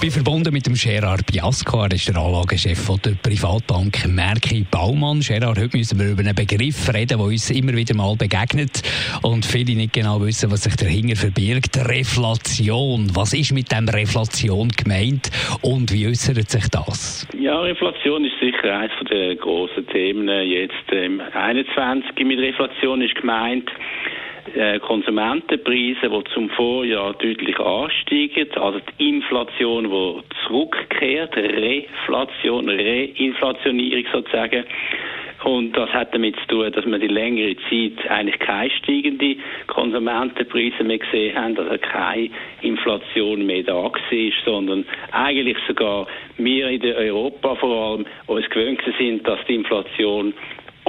bin verbunden mit dem Gerard Biasco, er ist der Anlagechef der Privatbank Merki Baumann. Gerard, heute müssen wir über einen Begriff reden, der uns immer wieder mal begegnet und viele nicht genau wissen, was sich dahinter verbirgt. Reflation. Was ist mit dem Reflation gemeint und wie äußert sich das? Ja, Reflation ist sicher eines der grossen Themen jetzt im 21. Mit Reflation ist gemeint, Konsumentenpreise, die zum Vorjahr deutlich ansteigen, also die Inflation, die zurückkehrt, Reflation, Reinflationierung sozusagen. Und das hat damit zu tun, dass wir die längere Zeit eigentlich keine steigenden Konsumentenpreise mehr gesehen haben, also keine Inflation mehr da war, sondern eigentlich sogar wir in Europa vor allem uns gewöhnt sind, dass die Inflation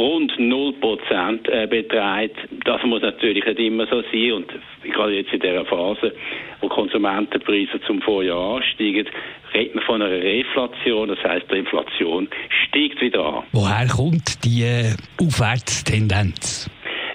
rund 0% äh, beträgt. Das muss natürlich nicht immer so sein. Und gerade jetzt in dieser Phase, wo Konsumentenpreise zum Vorjahr ansteigen, redet man von einer Reflation. Das heißt, die Inflation steigt wieder an. Woher kommt die äh, Aufwärtstendenz?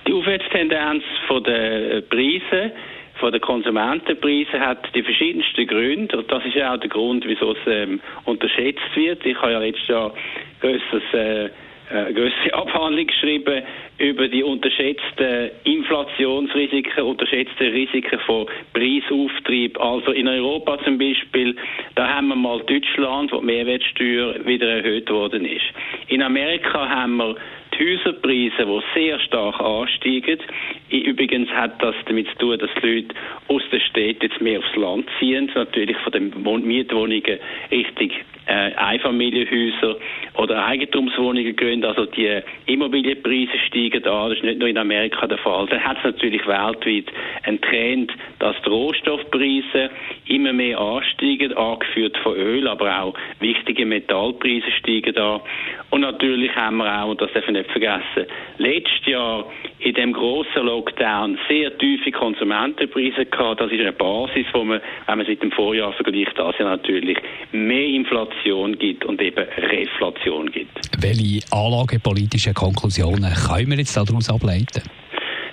Die Aufwärtstendenz von den Preisen von den Konsumentenpreisen hat die verschiedensten Gründe und das ist ja auch der Grund, wieso es ähm, unterschätzt wird. Ich habe ja letztes Jahr größeres äh, eine gewisse Abhandlung geschrieben über die unterschätzten Inflationsrisiken, unterschätzte Risiken von Preisauftrieb. Also in Europa zum Beispiel, da haben wir mal Deutschland, wo die Mehrwertsteuer wieder erhöht worden ist. In Amerika haben wir die Häuserpreise, die sehr stark ansteigen. Übrigens hat das damit zu tun, dass die Leute aus der Städte jetzt mehr aufs Land ziehen, natürlich von den Mietwohnungen richtig äh, Einfamilienhäuser oder Eigentumswohnungen gehen. Also die Immobilienpreise steigen an. Das ist nicht nur in Amerika der Fall. Dann hat es natürlich weltweit einen Trend, dass die Rohstoffpreise immer mehr ansteigen, angeführt von Öl, aber auch wichtige Metallpreise steigen an. Und natürlich haben wir auch, das darf ich nicht vergessen, letztes Jahr in dem grossen Lockdown sehr tiefe Konsumentenpreise gehabt. Das ist eine Basis, wo man, wenn man es mit dem Vorjahr vergleicht, das ja natürlich mehr Inflation gibt und eben Reflation gibt. Welche anlagepolitischen Konklusionen können wir jetzt daraus ableiten?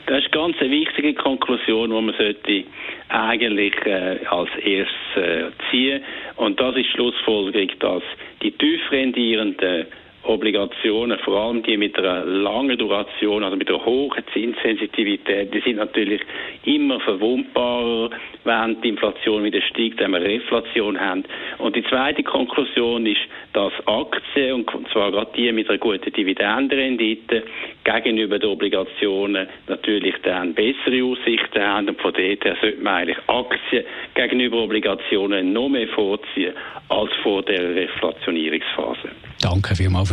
Das ist ganz eine wichtige Konklusion, die man sollte eigentlich äh, als erstes äh, ziehen. Und das ist die Schlussfolgerung, dass die tief rendierenden Obligationen, vor allem die mit einer langen Duration, also mit einer hohen Zinssensitivität, die sind natürlich immer verwundbarer, wenn die Inflation wieder steigt, wenn wir Reflation haben. Und die zweite Konklusion ist, dass Aktien, und zwar gerade die mit einer guten Dividendenrendite, gegenüber den Obligationen natürlich dann bessere Aussichten haben. Und von dort her sollte man eigentlich Aktien gegenüber Obligationen noch mehr vorziehen als vor der Reflationierungsphase. Danke vielmals